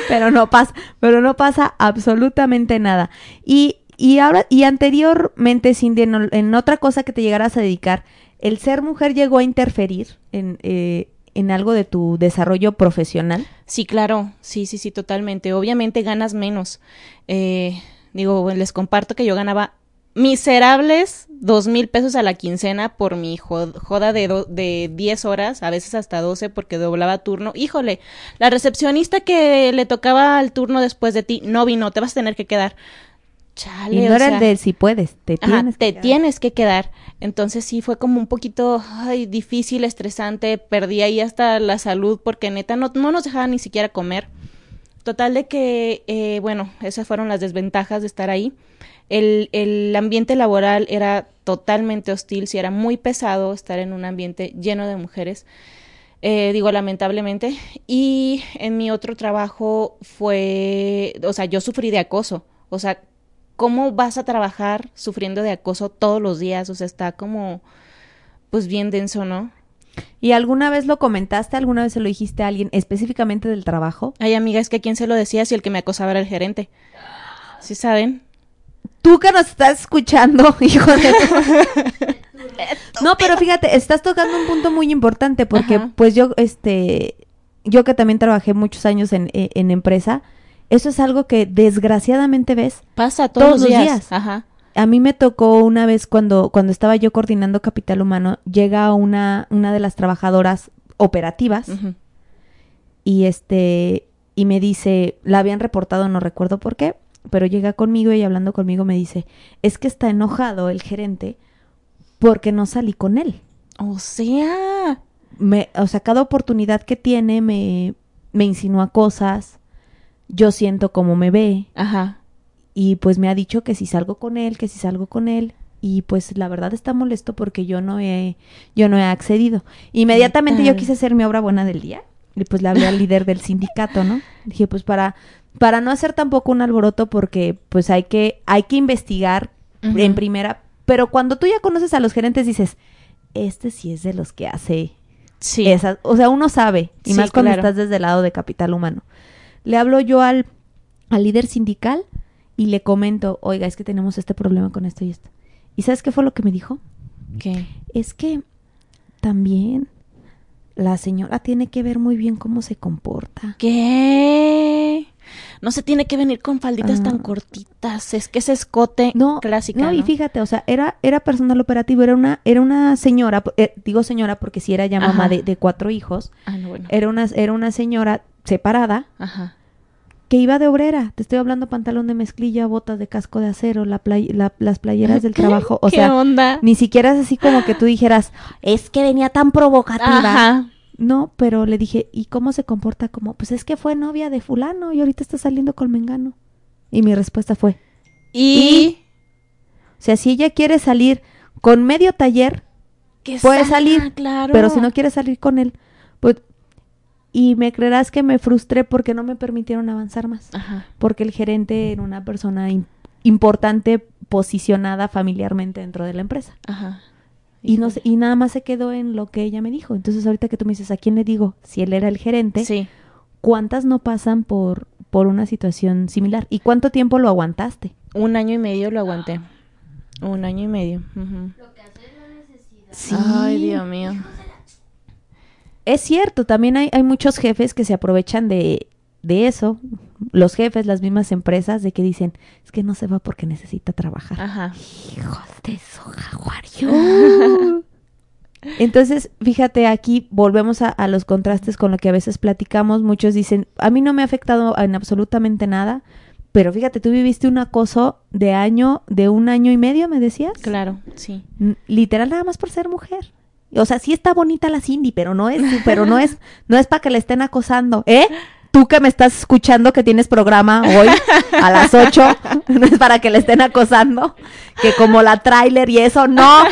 pero no pasa, pero no pasa absolutamente nada. Y, y ahora, y anteriormente, Cindy, en, en otra cosa que te llegaras a dedicar, el ser mujer llegó a interferir en, eh, en algo de tu desarrollo profesional. Sí, claro, sí, sí, sí, totalmente. Obviamente ganas menos. Eh, digo, les comparto que yo ganaba miserables dos mil pesos a la quincena por mi jo- joda de, do- de 10 horas, a veces hasta 12 porque doblaba turno. Híjole, la recepcionista que le tocaba el turno después de ti no vino, te vas a tener que quedar. Chale, y no era el de si puedes, te Ajá, tienes te tienes que quedar. Entonces sí fue como un poquito ay, difícil, estresante. Perdí ahí hasta la salud porque neta no, no nos dejaban ni siquiera comer. Total de que, eh, bueno, esas fueron las desventajas de estar ahí. El, el ambiente laboral era totalmente hostil, sí era muy pesado estar en un ambiente lleno de mujeres. Eh, digo, lamentablemente. Y en mi otro trabajo fue, o sea, yo sufrí de acoso. O sea, ¿cómo vas a trabajar sufriendo de acoso todos los días? O sea, está como, pues bien denso, ¿no? ¿Y alguna vez lo comentaste? ¿Alguna vez se lo dijiste a alguien específicamente del trabajo? Ay, amiga, es que a quién se lo decía si el que me acosaba era el gerente. ¿Sí saben? Tú que nos estás escuchando, [LAUGHS] hijo de... no, pero fíjate, estás tocando un punto muy importante porque Ajá. pues yo, este, yo que también trabajé muchos años en, en- en empresa, eso es algo que desgraciadamente ves. Pasa todos, los días. Ajá. A mí me tocó una vez cuando, cuando estaba yo coordinando capital humano, llega una, una de las trabajadoras operativas y este y me dice, la habían reportado, no recuerdo por qué, pero llega conmigo y hablando conmigo me dice, es que está enojado el gerente porque no salí con él. O sea, Me, o sea, cada oportunidad que tiene me, me insinúa cosas, yo siento cómo me ve. Ajá. Y pues me ha dicho que si salgo con él, que si salgo con él. Y pues la verdad está molesto porque yo no he, yo no he accedido. Inmediatamente yo quise hacer mi obra buena del día. Y pues le hablé al líder del sindicato, ¿no? Dije, pues para, para no hacer tampoco un alboroto, porque pues hay que, hay que investigar en primera. Pero cuando tú ya conoces a los gerentes, dices, este sí es de los que hace sí. esas. O sea, uno sabe. Y Sí, más cuando claro. estás desde el lado de capital humano. Le hablo yo al, al líder sindical y le comento, oiga, es que tenemos este problema con esto y esto. ¿Y sabes qué fue lo que me dijo? ¿Qué? Es que también la señora tiene que ver muy bien cómo se comporta. ¿Qué? No se tiene que venir con falditas Ah. tan cortitas. Es que ese escote No, clásica. No, y fíjate, o sea, era, era personal operativo, era una, era una señora, eh, digo señora porque si era ya mamá Ajá. de, de cuatro hijos, Ah, no, bueno. era una, era una señora separada Ajá. que iba de obrera. Te estoy hablando pantalón de mezclilla, botas de casco de acero, la play- la- las playeras del trabajo. O ¿Qué sea, onda? ni siquiera es así como que tú dijeras, es que venía tan provocativa. Ajá. No, pero le dije, ¿y cómo se comporta? Como, pues es que fue novia de fulano y ahorita está saliendo con Mengano. Y mi respuesta fue, Y... o sea, si ella quiere salir con medio taller, Que puede sana, salir, claro. pero si no quiere salir con él, pues... y me creerás que me frustré porque no me permitieron avanzar más. Ajá. Porque el gerente era una persona im- importante posicionada familiarmente dentro de la empresa. Ajá. Y, no, y nada más se quedó en lo que ella me dijo. Entonces ahorita que tú me dices, ¿a quién le digo? Si él era el gerente, Sí. ¿cuántas no pasan por, por una situación similar? ¿Y cuánto tiempo lo aguantaste? Un año y medio lo aguanté. Un año y medio. ujú. Sí. Ay, Dios mío. Es cierto, también hay, hay muchos jefes que se aprovechan de, de eso. Los jefes, las mismas empresas, de que dicen, es que no se va porque necesita trabajar. Ajá. Hijos de su jaguario. [LAUGHS] [LAUGHS] Entonces, fíjate, aquí volvemos a, a los contrastes con lo que a veces platicamos. Muchos dicen, a mí no me ha afectado en absolutamente nada, pero fíjate, tú viviste un acoso de año, de un año y medio, me decías. Claro, sí. Literal nada más por ser mujer. O sea, sí está bonita la Cindy, pero no es, pero no es, no es para que le estén acosando, ¿eh? Tú que me estás escuchando que tienes programa hoy a las 8, no es para que le estén acosando, que como la tráiler y eso, no.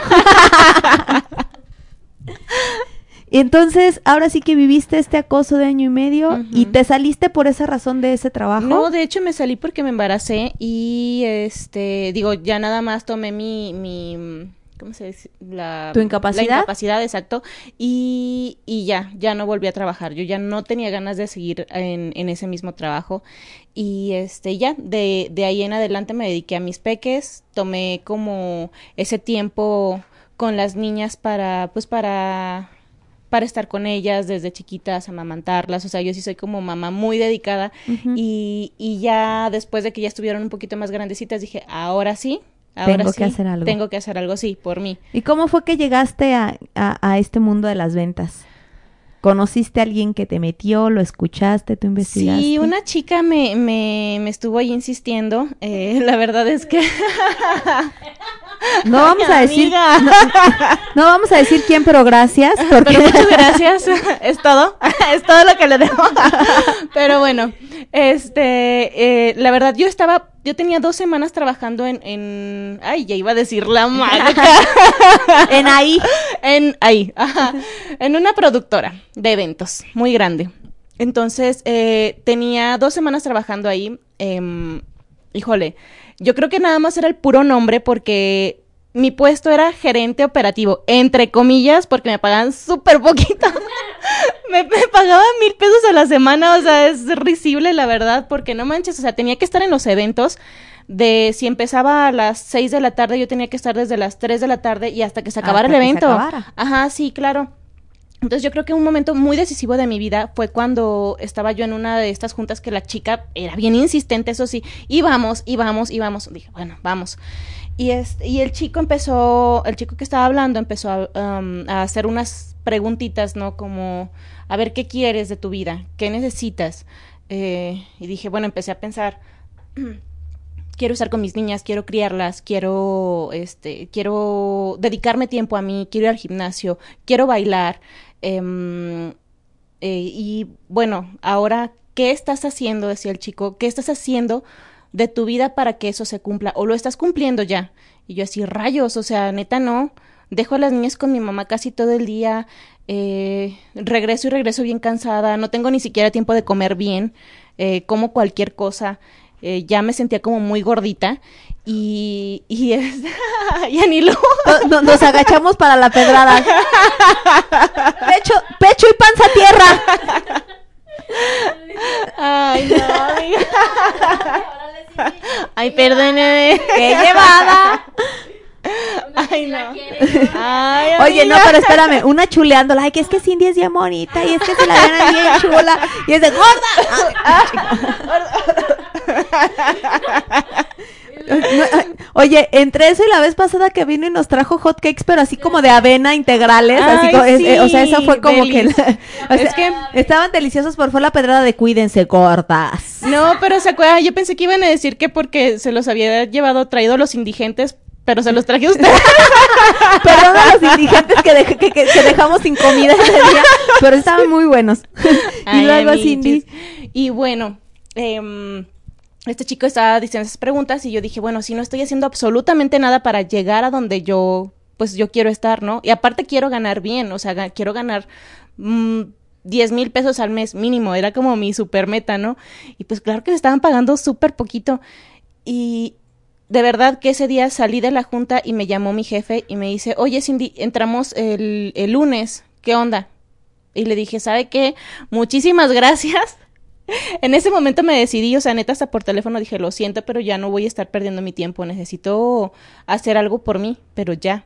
Y [LAUGHS] entonces, ahora sí que viviste este acoso de año y medio y te saliste por esa razón de ese trabajo. No, de hecho me salí porque me embaracé y este, digo, ya nada más tomé mi, mi ¿cómo se dice? La, ¿Tu incapacidad? La incapacidad, exacto. Y, y ya, ya no volví a trabajar. Yo ya no tenía ganas de seguir en, en ese mismo trabajo. Y este, ya, de, de ahí en adelante me dediqué a mis peques, tomé como ese tiempo con las niñas para, pues para para estar con ellas desde chiquitas, amamantarlas, o sea, yo sí soy como mamá muy dedicada y, y ya después de que ya estuvieron un poquito más grandecitas dije, ahora sí, ahora Tengo sí, que hacer algo. tengo que hacer algo, sí, por mí. ¿Y cómo fue que llegaste a, a- a este mundo de las ventas? ¿Conociste a alguien que te metió? ¿Lo escuchaste? ¿Tú investigaste? Sí, una chica me, me, me estuvo ahí insistiendo, eh, [LAUGHS] la verdad es que... [LAUGHS] No vamos a decir... No, no vamos a decir quién, pero gracias. [LAUGHS] Porque... Pero muchas gracias. es todo. es todo lo que le debo. Pero bueno, este, eh, la verdad, yo estaba, yo tenía dos semanas trabajando en, en, ay, ya iba a decir la [LAUGHS] marca. en ahí. En ahí, ajá. En una productora de eventos muy grande. Entonces, eh, tenía dos semanas trabajando ahí. em, híjole, yo creo que nada más era el puro nombre porque mi puesto era gerente operativo, entre comillas, porque me pagaban súper poquito. [LAUGHS] me, me pagaban mil pesos a la semana, o sea, es risible la verdad, porque no manches, o sea, tenía que estar en los eventos. De si empezaba a las 6 de la tarde, yo tenía que estar desde las 3 de la tarde y hasta que se acabara Hasta el que se evento. acabara. Ajá, sí, claro. Entonces yo creo que un momento muy decisivo de mi vida fue cuando estaba yo en una de estas juntas que la chica era bien insistente, eso sí, y vamos, y vamos, y vamos. Dije, bueno, vamos. Y, este, y el chico empezó, el chico que estaba hablando empezó a, um, hacer unas preguntitas, ¿no? Como, a ver, ¿qué quieres de tu vida? ¿Qué necesitas? Eh, y dije, bueno, empecé a pensar, [CLEARS THROAT] quiero estar con mis niñas, quiero criarlas, quiero, este, quiero dedicarme tiempo a mí, quiero ir al gimnasio, quiero bailar. em, eh, y bueno, ahora, ¿qué estás haciendo? Decía el chico, ¿qué estás haciendo de tu vida para que eso se cumpla? ¿O lo estás cumpliendo ya? Y yo así, rayos, o sea, neta no. Dejo a las niñas con mi mamá casi todo el día, eh, regreso y regreso bien cansada, no tengo ni siquiera tiempo de comer bien, eh, como cualquier cosa, eh, ya me sentía como muy gordita y, y [LAUGHS] es, ya ni lo... No- no- nos agachamos para la pedrada. [LAUGHS] Pecho, pecho y panza tierra. Ay, no, amiga. [LAUGHS] [LAUGHS] Ay, perdóneme. ¡Qué llevada! Ay, no. Ay, Oye, no, pero espérame, una chuleándola. Ay, que es que Cindy es bien bonita y es que se la ven bien chula. Y es de gorda. [LAUGHS] Oye, entre eso y la vez pasada que vino y nos trajo hot cakes, pero así como de avena integrales, así como- es- eh, o sea, eso fue como que, la- [LAUGHS] o Es que- estaban deliciosos, pero fue la pedrada de cuídense gordas. No, pero se acuerda, yo pensé que iban a decir que porque se los había llevado, traído los indigentes, pero se los traje a usted. [LAUGHS] Perdón a los indigentes que, dej- que- que- que dejamos sin comida ese día, pero estaban muy buenos. [LAUGHS] y Ay, luego. Cindy, Y bueno, em, este chico estaba diciendo esas preguntas y yo dije, bueno, si no estoy haciendo absolutamente nada para llegar a donde yo, pues yo quiero estar, ¿no? Y aparte quiero ganar bien, o sea, quiero ganar mm, 10 mil pesos al mes mínimo, era como mi super meta, ¿no? Y pues claro que me estaban pagando súper poquito. Y de verdad que ese día salí de la junta y me llamó mi jefe y me dice, oye Cindy, entramos el, el lunes, ¿qué onda? Y le dije, ¿sabe qué? Muchísimas [LAUGHS] gracias. [LAUGHS] En ese momento me decidí, o sea, neta, hasta por teléfono dije, lo siento, pero ya no voy a estar perdiendo mi tiempo, necesito hacer algo por mí, pero ya.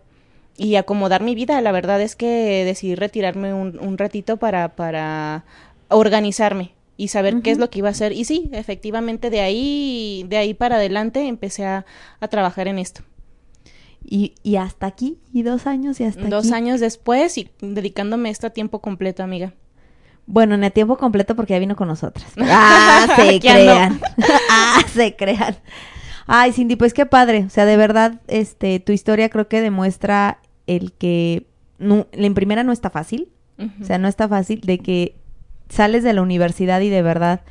Y acomodar mi vida, la verdad es que decidí retirarme un, un ratito para, para organizarme y saber qué es lo que iba a hacer. Y sí, efectivamente, de ahí, de ahí para adelante empecé a, a trabajar en esto. Y, y hasta aquí, y dos años y hasta Dos aquí. años después y dedicándome esto a tiempo completo, amiga. Bueno, en a tiempo completo porque ya vino con nosotras. [LAUGHS] Ah, se crean. [LAUGHS] ah, se crean. Ay, Cindy, pues qué padre. O sea, de verdad, este, tu historia creo que demuestra el que no, en primera no está fácil. O sea, no está fácil de que sales de la universidad y de verdad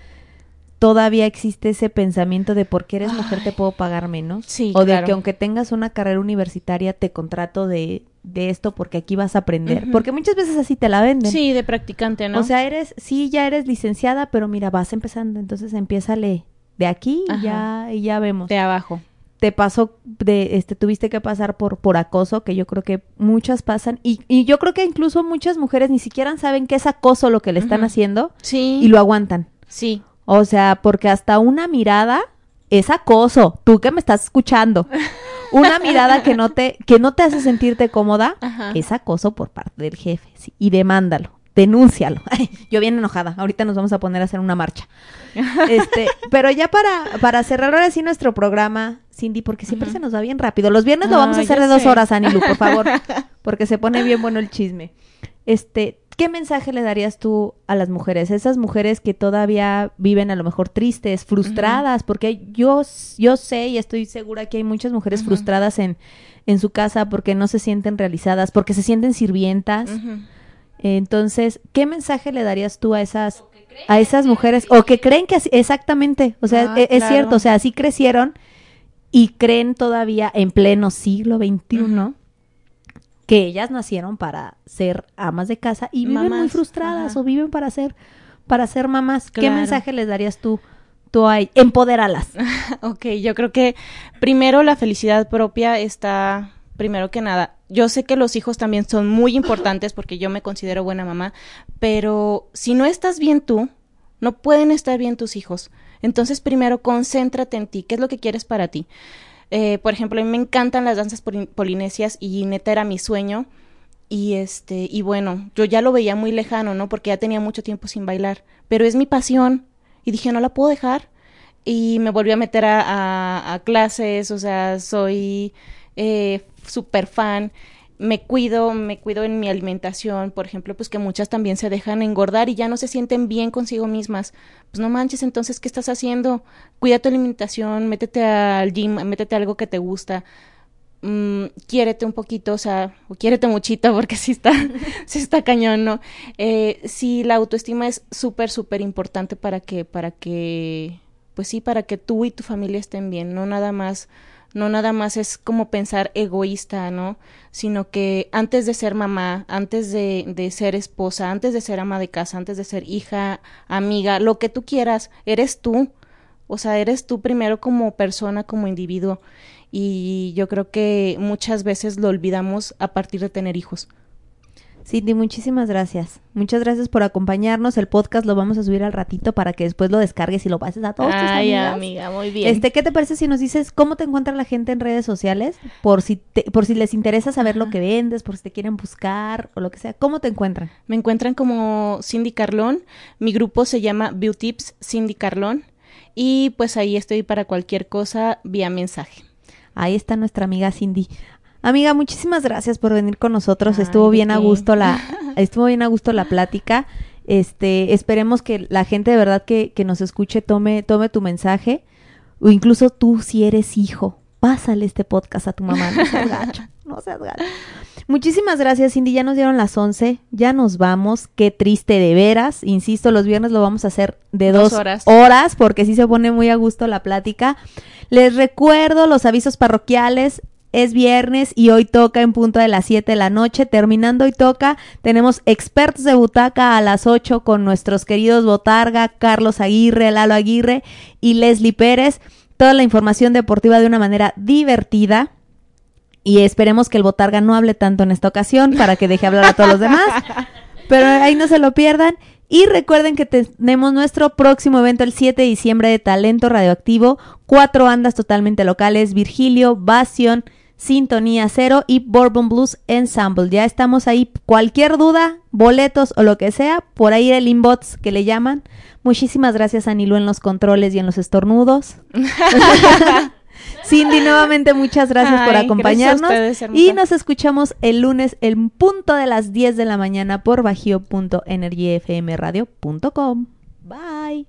todavía existe ese pensamiento de por qué eres mujer te puedo pagar menos. Sí, o de claro. que aunque tengas una carrera universitaria te contrato de, de esto porque aquí vas a aprender. Porque muchas veces así te la venden. Sí, de practicante, ¿no? O sea, eres, sí, ya eres licenciada, pero mira, vas empezando, entonces empiézale de aquí y ya, y ya vemos. de abajo. Te pasó de, este, tuviste que pasar por, por acoso, que yo creo que muchas pasan, y, y yo creo que incluso muchas mujeres ni siquiera saben que es acoso lo que le están haciendo Sí. y lo aguantan. Sí. O sea, porque hasta una mirada es acoso. Tú que me estás escuchando. Una mirada que no te, que no te hace sentirte cómoda Ajá. es acoso por parte del jefe. sí, y demándalo. Denúncialo. [LAUGHS] Ay, yo bien enojada. Ahorita nos vamos a poner a hacer una marcha. Este, [LAUGHS] pero ya para, para cerrar ahora sí nuestro programa, Cindy, porque siempre se nos va bien rápido. Los viernes lo vamos a hacer de dos sé. horas, Anilu, por favor. [LAUGHS] Porque se pone bien bueno el chisme. Este, ¿qué mensaje le darías tú a las mujeres? Esas mujeres que todavía viven a lo mejor tristes, frustradas, porque yo, yo sé y estoy segura que hay muchas mujeres frustradas en, en su casa porque no se sienten realizadas, porque se sienten sirvientas. Entonces, ¿qué mensaje le darías tú a esas a esas mujeres o que creen que así- exactamente, o sea, Ah, e- es, claro. cierto, o sea, así crecieron y creen todavía en pleno siglo XXI que ellas nacieron para ser amas de casa y viven muy frustradas ajá. o viven para ser para ser mamás. ¿Qué mensaje les darías tú tú a ell- empodéralas? [LAUGHS] Ok, yo creo que primero la felicidad propia está primero que nada. Yo sé que los hijos también son muy importantes porque yo me considero buena mamá, pero si no estás bien tú, no pueden estar bien tus hijos. Entonces, primero, concéntrate en ti. ¿Qué es lo que quieres para ti? Eh, por ejemplo, a mí me encantan las danzas poli- polinesias y neta era mi sueño. Y este, y bueno, yo ya lo veía muy lejano, ¿no? Porque ya tenía mucho tiempo sin bailar. Pero es mi pasión. Y dije, no la puedo dejar. Y me volví a meter a, a- a clases, o sea, soy eh, súper fan. Me cuido, me cuido en mi alimentación, por ejemplo, pues que muchas también se dejan engordar y ya no se sienten bien consigo mismas. Pues no manches, entonces, ¿qué estás haciendo? Cuida tu alimentación, métete al gym, métete a algo que te gusta mm, quiérete un poquito, o sea, o quiérete muchito [LAUGHS] porque sí está, sí está cañón, ¿no? Eh, sí, la autoestima es súper, súper importante para que, para que, pues sí, para que tú y tu familia estén bien, no nada más, no nada más es como pensar egoísta, ¿no? Sino que antes de ser mamá, antes de, de ser esposa, antes de ser ama de casa, antes de ser hija, amiga, lo que tú quieras, eres tú. O sea, eres tú primero como persona, como individuo. Y yo creo que muchas veces lo olvidamos a partir de tener hijos. Cindy, muchísimas gracias. Muchas gracias por acompañarnos. El podcast lo vamos a subir al ratito para que después lo descargues y lo pases a todos tus Ay, amiga, muy bien. Este, ¿qué te parece si nos dices cómo te encuentra la gente en redes sociales? Por si te- por si les interesa saber lo que vendes, por si te quieren buscar o lo que sea. ¿Cómo te encuentran? Me encuentran como Cindy Carlón. Mi grupo se llama Beautips Cindy Carlón. Y pues ahí estoy para cualquier cosa vía mensaje. Ahí está nuestra amiga Cindy. Amiga, muchísimas gracias por venir con nosotros. Ay, estuvo ¿de bien a gusto la [LAUGHS] estuvo bien a gusto la plática. Este, esperemos que la gente de verdad que, que nos escuche tome tome tu mensaje o incluso tú si eres hijo, pásale este podcast a tu mamá, no seas [LAUGHS] gacho, no seas gacho. Muchísimas gracias, Cindy. Ya nos dieron las 11. Ya nos vamos. Qué triste de veras. Insisto, los viernes lo vamos a hacer de Dos dos, horas. horas porque sí se pone muy a gusto la plática. Les recuerdo los avisos parroquiales. Es viernes y hoy toca en punto de las 7 de la noche. Terminando hoy toca, tenemos expertos de butaca a las 8 con nuestros queridos Botarga, Carlos Aguirre, Lalo Aguirre y Leslie Pérez. Toda la información deportiva de una manera divertida. Y esperemos que el Botarga no hable tanto en esta ocasión para que deje hablar a todos los demás. [LAUGHS] Pero ahí no se lo pierdan. Y recuerden que tenemos nuestro próximo evento el 7 de diciembre de Talento Radioactivo. Cuatro bandas totalmente locales, Virgilio, Bastion, Sintonía Cero y Bourbon Blues Ensemble. Ya estamos ahí. Cualquier duda, boletos o lo que sea, por ahí el inbox que le llaman. Muchísimas gracias a en los controles y en los estornudos. [LAUGHS] Cindy, nuevamente muchas gracias por acompañarnos. gracias ustedes, y nos escuchamos el lunes en punto de las 10 de la mañana por bajío.energyfmradio.com. Bye.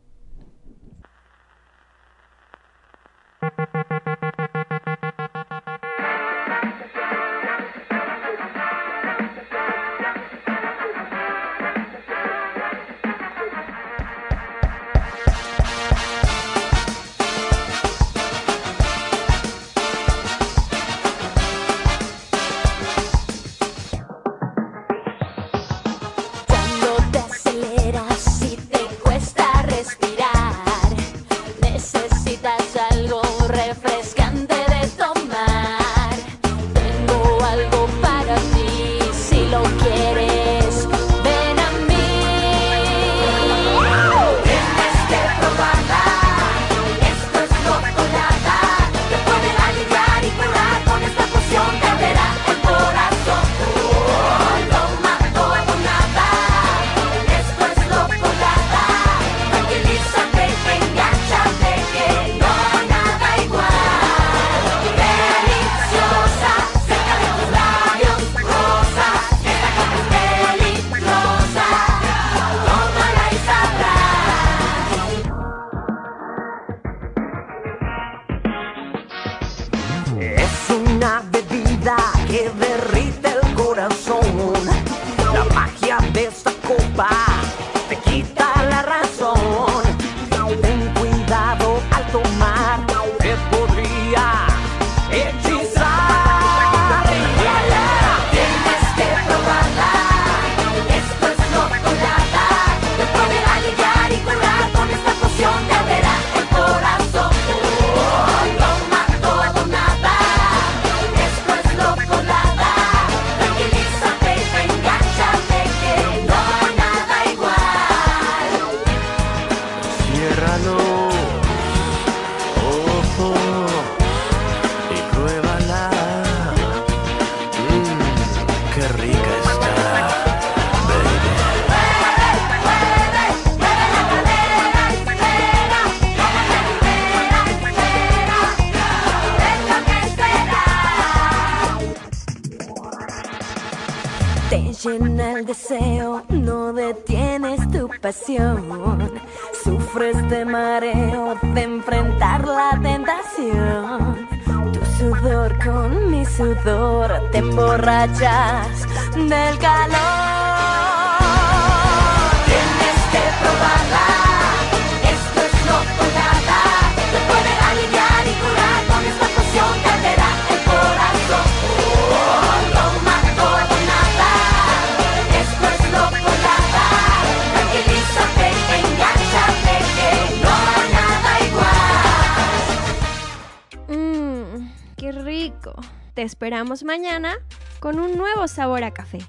Emborrachas del calor. Tienes que probarla, esto es locolada. Te puede aliviar y curar con esta poción te abrirá el corazón. Toma todo nada, esto es locolada. Tranquilízate, enganchate que no nada igual. Mmm, qué rico. Te esperamos mañana con un nuevo sabor a café.